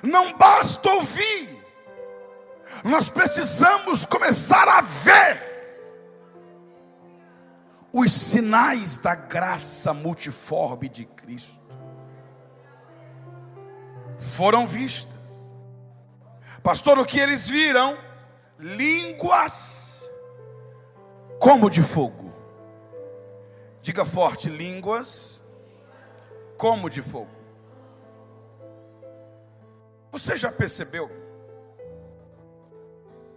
Não basta ouvir, nós precisamos começar a ver os sinais da graça multiforme de Cristo. Foram vistas, pastor, o que eles viram? Línguas como de fogo. Diga forte: línguas como de fogo. Você já percebeu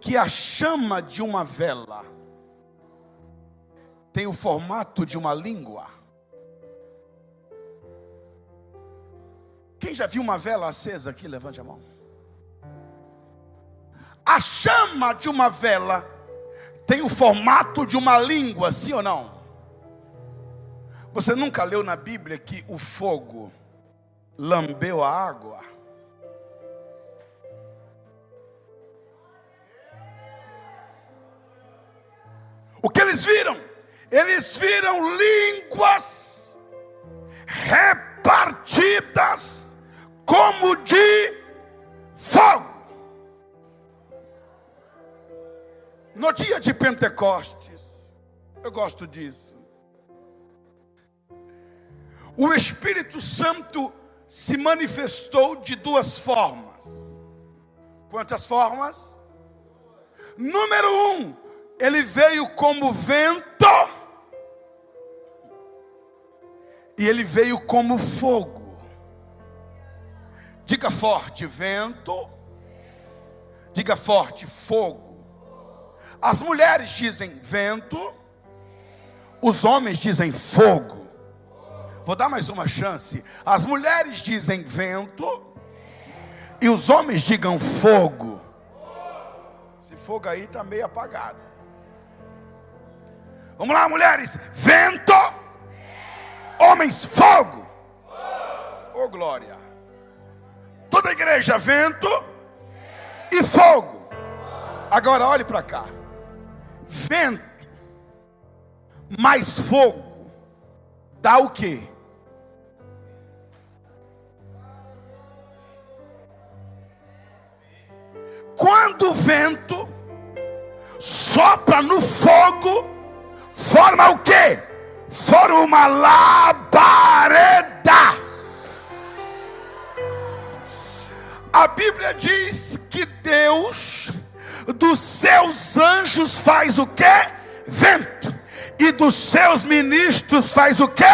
que a chama de uma vela tem o formato de uma língua? Quem já viu uma vela acesa aqui? Levante a mão. A chama de uma vela tem o formato de uma língua, sim ou não? Você nunca leu na Bíblia que o fogo lambeu a água? O que eles viram? Eles viram línguas repartidas como de fogo. No dia de Pentecostes, eu gosto disso. O Espírito Santo se manifestou de duas formas. Quantas formas? Número um, ele veio como vento e ele veio como fogo. Diga forte, vento. Diga forte, fogo. As mulheres dizem vento, os homens dizem fogo. Vou dar mais uma chance. As mulheres dizem vento e os homens digam fogo. Esse fogo aí está meio apagado. Vamos lá, mulheres. Vento. Homens, fogo. Oh, glória. Toda igreja, vento e fogo. Agora olhe para cá. Vento mais fogo dá o quê? Quando o vento sopra no fogo, forma o que? Forma uma labareda. A Bíblia diz que Deus dos seus anjos faz o que? Vento. E dos seus ministros faz o que?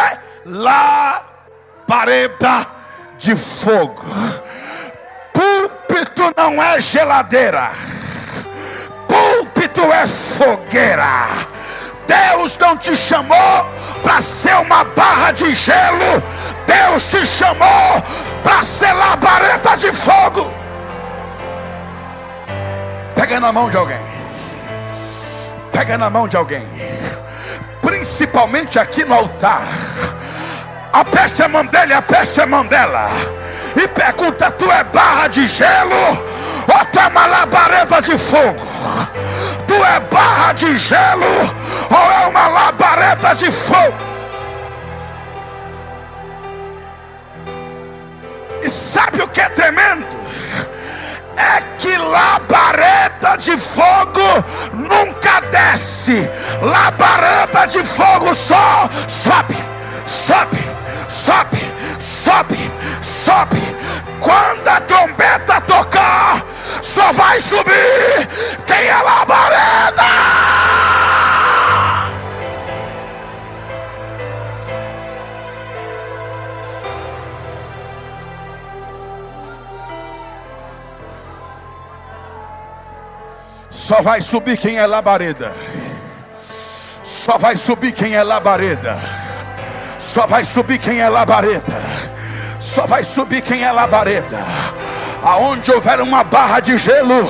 Labareda de fogo. Púlpito não é geladeira. Púlpito é fogueira. Deus não te chamou para ser uma barra de gelo. Deus te chamou para ser labareda de fogo. Pega na mão de alguém. Pega na mão de alguém. principalmente aqui no altar. A mão dele, apeste a mão dela. E pergunta: Tu é barra de gelo ou tu é uma labareda de fogo? Tu é barra de gelo ou é uma labareda de fogo? E sabe o que é tremendo? É que labareda de fogo nunca desce, labareda de fogo só sobe, sobe, sobe, sobe, sobe. Quando a trombeta tocar, só vai subir quem é labareda. Só vai subir quem é labareda. Só vai subir quem é labareda. Só vai subir quem é labareda. Só vai subir quem é labareda. Aonde houver uma barra de gelo,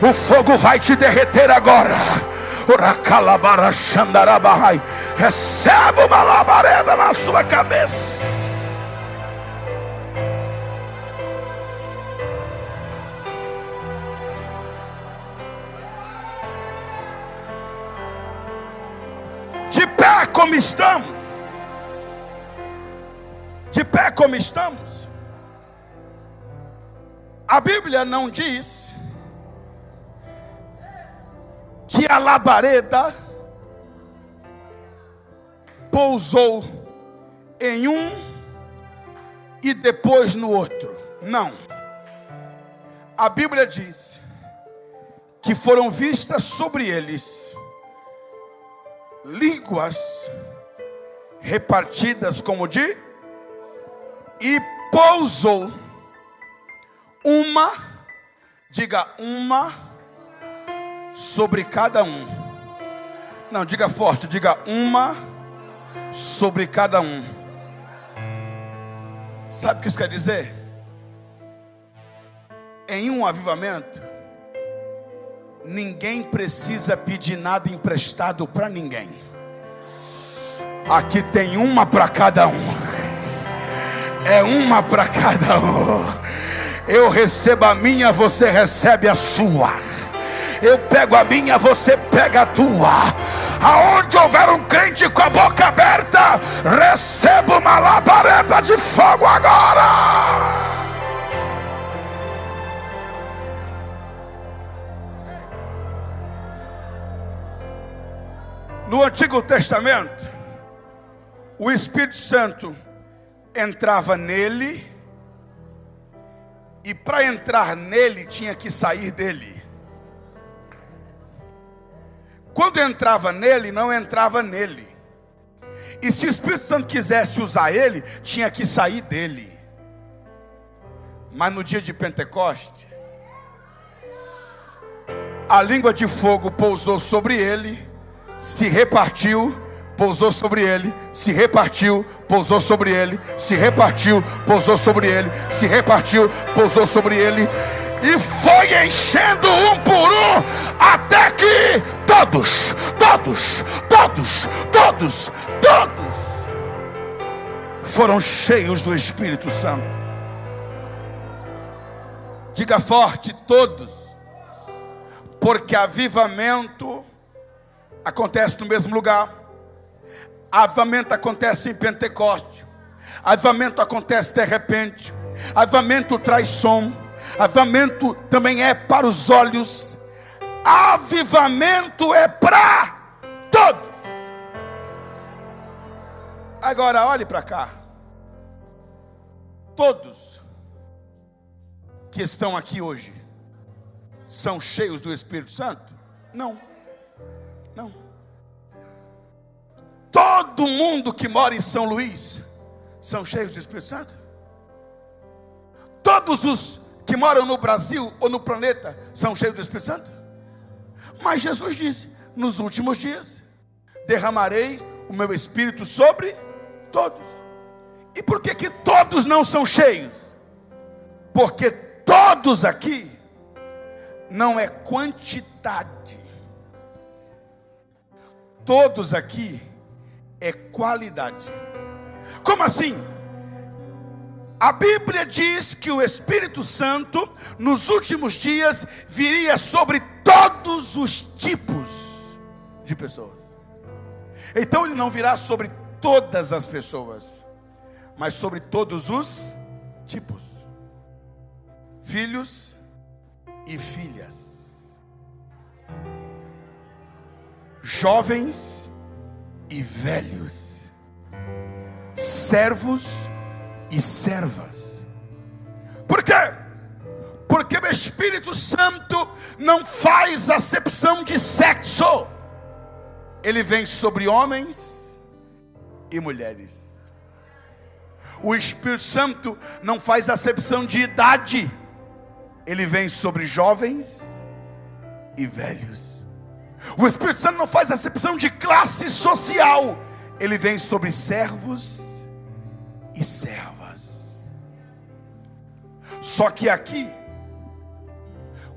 o fogo vai te derreter agora. Receba uma labareda na sua cabeça. como estamos. De pé como estamos. A Bíblia não diz que a labareda pousou em um e depois no outro. Não. A Bíblia diz que foram vistas sobre eles línguas repartidas como de e pousou uma, diga uma sobre cada um. Não, diga forte, diga uma sobre cada um. Sabe o que isso quer dizer? Em um avivamento, ninguém precisa pedir nada emprestado para ninguém. Aqui tem uma para cada um. É uma para cada um. Eu recebo a minha, você recebe a sua. Eu pego a minha, você pega a tua. Aonde houver um crente com a boca aberta, receba uma labareda de fogo agora. No Antigo Testamento, o Espírito Santo entrava nele, e para entrar nele tinha que sair dele. Quando entrava nele, não entrava nele. E se o Espírito Santo quisesse usar ele, tinha que sair dele. Mas no dia de Pentecoste, a língua de fogo pousou sobre ele se repartiu, pousou sobre ele, se repartiu, pousou sobre ele, se repartiu, pousou sobre ele, se repartiu, pousou sobre ele, e foi enchendo um por um, até que todos, todos, todos, todos, todos foram cheios do Espírito Santo. Diga forte, todos, porque avivamento acontece no mesmo lugar. Avivamento acontece em Pentecoste. Avivamento acontece de repente. Avivamento traz som. Avivamento também é para os olhos. Avivamento é para todos. Agora olhe para cá. Todos que estão aqui hoje são cheios do Espírito Santo? Não. Não. Todo mundo que mora em São Luís são cheios de Espírito Santo? Todos os que moram no Brasil ou no planeta são cheios do Espírito Santo? Mas Jesus disse: nos últimos dias derramarei o meu espírito sobre todos. E por que que todos não são cheios? Porque todos aqui não é quantidade todos aqui é qualidade. Como assim? A Bíblia diz que o Espírito Santo, nos últimos dias, viria sobre todos os tipos de pessoas. Então ele não virá sobre todas as pessoas, mas sobre todos os tipos: filhos e filhas, jovens e velhos, servos e servas. Por quê? Porque o Espírito Santo não faz acepção de sexo, ele vem sobre homens e mulheres. O Espírito Santo não faz acepção de idade, ele vem sobre jovens e velhos. O Espírito Santo não faz acepção de classe social, ele vem sobre servos e servas. Só que aqui,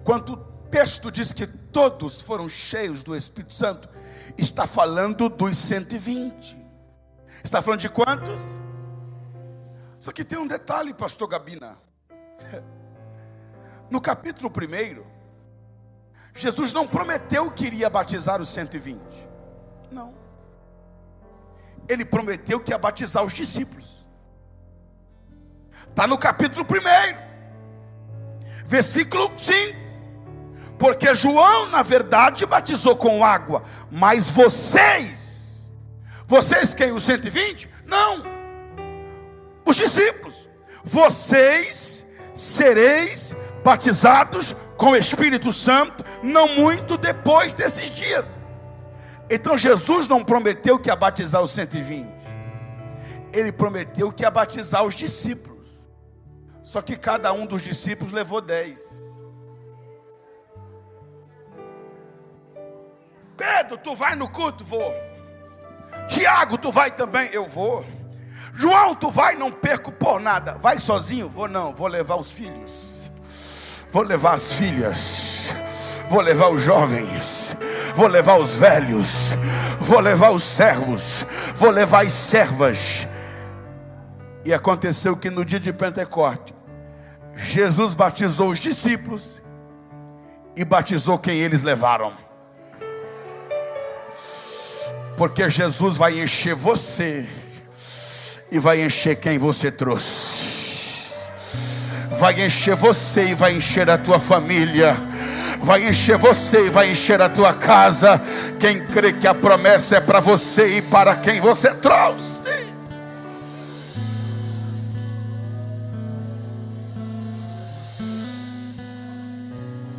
quando o texto diz que todos foram cheios do Espírito Santo, está falando dos 120. Está falando de quantos? Só que tem um detalhe, pastor Gabina. No capítulo 1, Jesus não prometeu que iria batizar os 120. Não. Ele prometeu que ia batizar os discípulos. Está no capítulo 1, versículo 5. Porque João, na verdade, batizou com água, mas vocês, vocês quem? Os 120? Não, os discípulos, vocês sereis batizados com o Espírito Santo, não muito depois desses dias. Então Jesus não prometeu que ia batizar os 120, ele prometeu que ia batizar os discípulos. Só que cada um dos discípulos levou 10. Pedro, tu vai no culto? Vou. Tiago, tu vai também? Eu vou. João, tu vai? Não perco por nada. Vai sozinho? Vou não, vou levar os filhos. Vou levar as filhas. Vou levar os jovens. Vou levar os velhos. Vou levar os servos. Vou levar as servas. E aconteceu que no dia de Pentecoste, Jesus batizou os discípulos e batizou quem eles levaram. Porque Jesus vai encher você e vai encher quem você trouxe. Vai encher você e vai encher a tua família. Vai encher você e vai encher a tua casa. Quem crê que a promessa é para você e para quem você trouxe.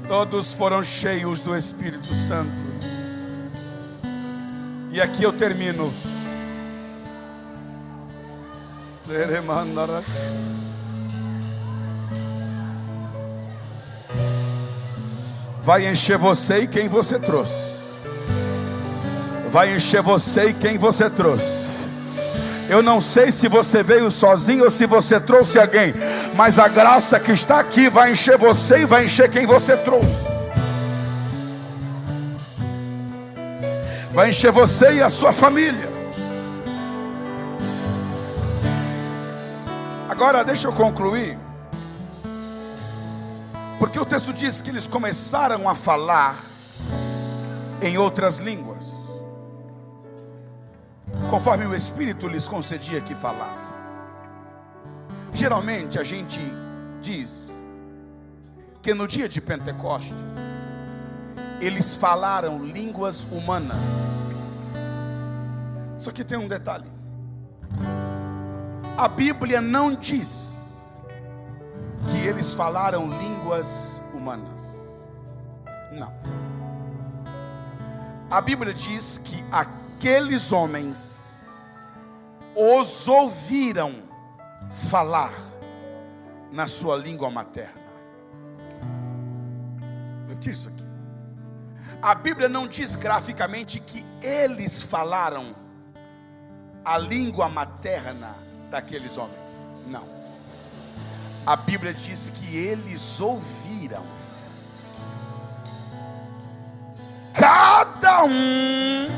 Todos foram cheios do Espírito Santo. E aqui eu termino. Vai encher você e quem você trouxe. Vai encher você e quem você trouxe. Eu não sei se você veio sozinho ou se você trouxe alguém, mas a graça que está aqui vai encher você e vai encher quem você trouxe. vai encher você e a sua família. Agora, deixa eu concluir. Porque o texto diz que eles começaram a falar em outras línguas, conforme o Espírito lhes concedia que falassem. Geralmente a gente diz que no dia de Pentecostes, eles falaram línguas humanas. Só que tem um detalhe. A Bíblia não diz que eles falaram línguas humanas. Não. A Bíblia diz que aqueles homens os ouviram falar na sua língua materna. Repete isso aqui. A Bíblia não diz graficamente que eles falaram a língua materna daqueles homens. Não. A Bíblia diz que eles ouviram. Cada um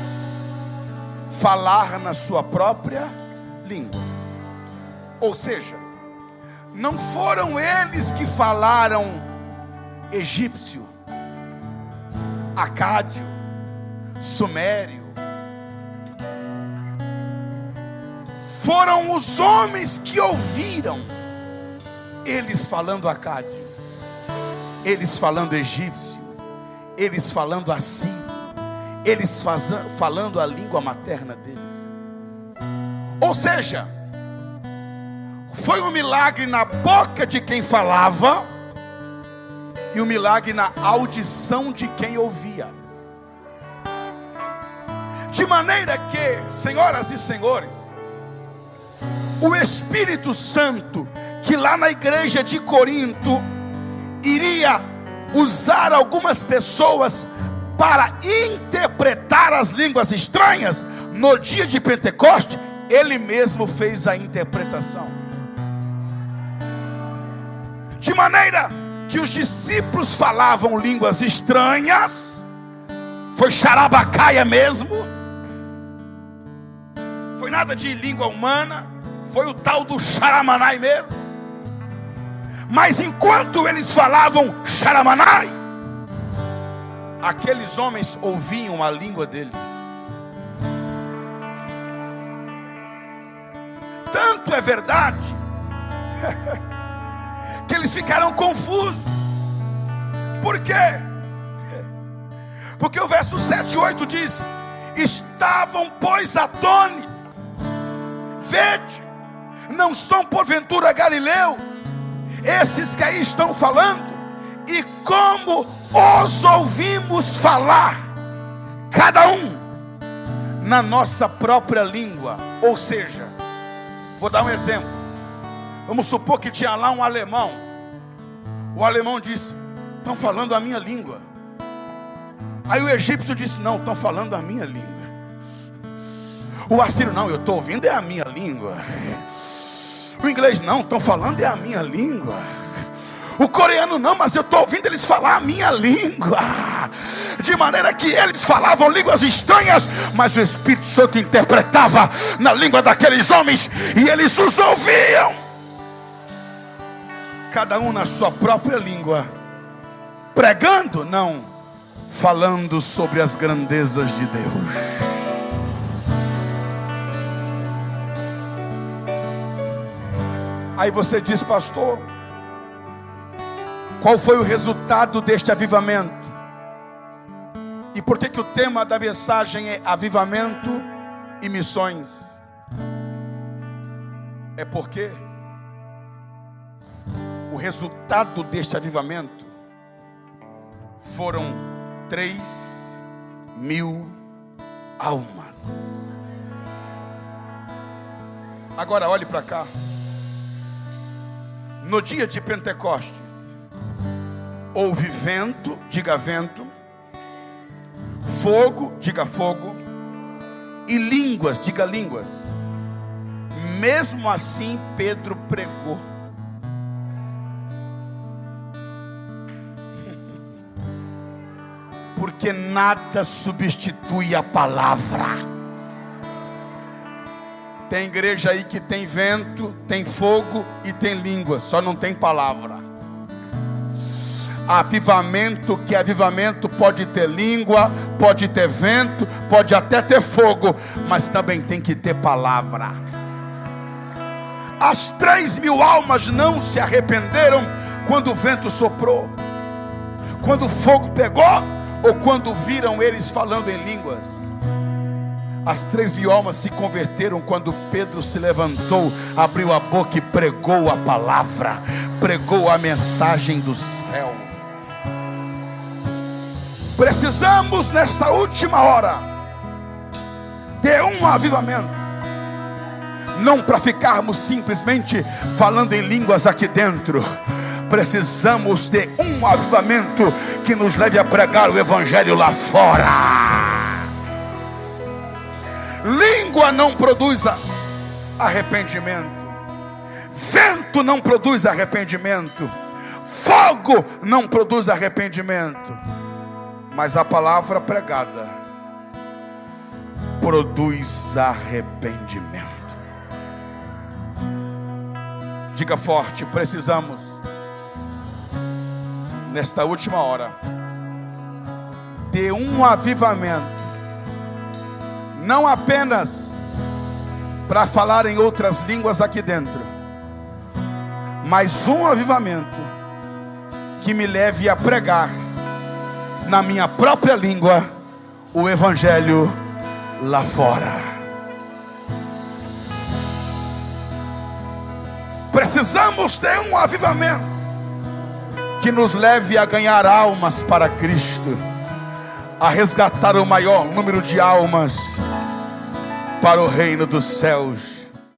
falar na sua própria língua. Ou seja, não foram eles que falaram egípcio, acádio, sumério. Foram os homens que ouviram eles falando acádio, eles falando egípcio, eles falando assim, eles falando a língua materna deles. Ou seja, foi um milagre na boca de quem falava e um milagre na audição de quem ouvia. De maneira que, senhoras e senhores, o Espírito Santo, que lá na igreja de Corinto iria usar algumas pessoas para interpretar as línguas estranhas, no dia de Pentecoste, ele mesmo fez a interpretação. De maneira que os discípulos falavam línguas estranhas, foi xarabacaia mesmo, foi nada de língua humana, foi o tal do xaramanai mesmo. Mas enquanto eles falavam xaramanai, aqueles homens ouviam a língua deles. Tanto é verdade que eles ficaram confusos. Por quê? Porque o verso 7 e 8 diz: Estavam, pois, atônitos, vede, não são porventura galileus, esses que aí estão falando, e como os ouvimos falar, cada um na nossa própria língua, ou seja, vou dar um exemplo. Vamos supor que tinha lá um alemão. O alemão disse: Estão falando a minha língua. Aí o egípcio disse: Não, estão falando a minha língua. O assírio: Não, eu estou ouvindo é a minha língua. O inglês: Não, estão falando é a minha língua. O coreano não, mas eu estou ouvindo eles falar a minha língua. De maneira que eles falavam línguas estranhas, mas o Espírito Santo interpretava na língua daqueles homens e eles os ouviam. Cada um na sua própria língua, pregando, não, falando sobre as grandezas de Deus. Aí você diz, pastor, qual foi o resultado deste avivamento? E por que, que o tema da mensagem é avivamento e missões? É porque o resultado deste avivamento foram três mil almas. Agora olhe para cá. No dia de Pentecostes, Houve vento, diga vento. Fogo, diga fogo. E línguas, diga línguas. Mesmo assim, Pedro pregou. Porque nada substitui a palavra. Tem igreja aí que tem vento, tem fogo e tem língua, só não tem palavra avivamento, que avivamento pode ter língua, pode ter vento, pode até ter fogo, mas também tem que ter palavra. As três mil almas não se arrependeram quando o vento soprou, quando o fogo pegou, ou quando viram eles falando em línguas. As três mil almas se converteram quando Pedro se levantou, abriu a boca e pregou a palavra, pregou a mensagem do céu. Precisamos nesta última hora de um avivamento. Não para ficarmos simplesmente falando em línguas aqui dentro. Precisamos de um avivamento que nos leve a pregar o evangelho lá fora. Língua não produz arrependimento. Vento não produz arrependimento. Fogo não produz arrependimento mas a palavra pregada produz arrependimento. Diga forte: precisamos, nesta última hora, de um avivamento, não apenas para falar em outras línguas aqui dentro, mas um avivamento que me leve a pregar na minha própria língua o Evangelho lá fora. Precisamos ter um avivamento que nos leve a ganhar almas para Cristo, a resgatar o maior número de almas para o reino dos céus.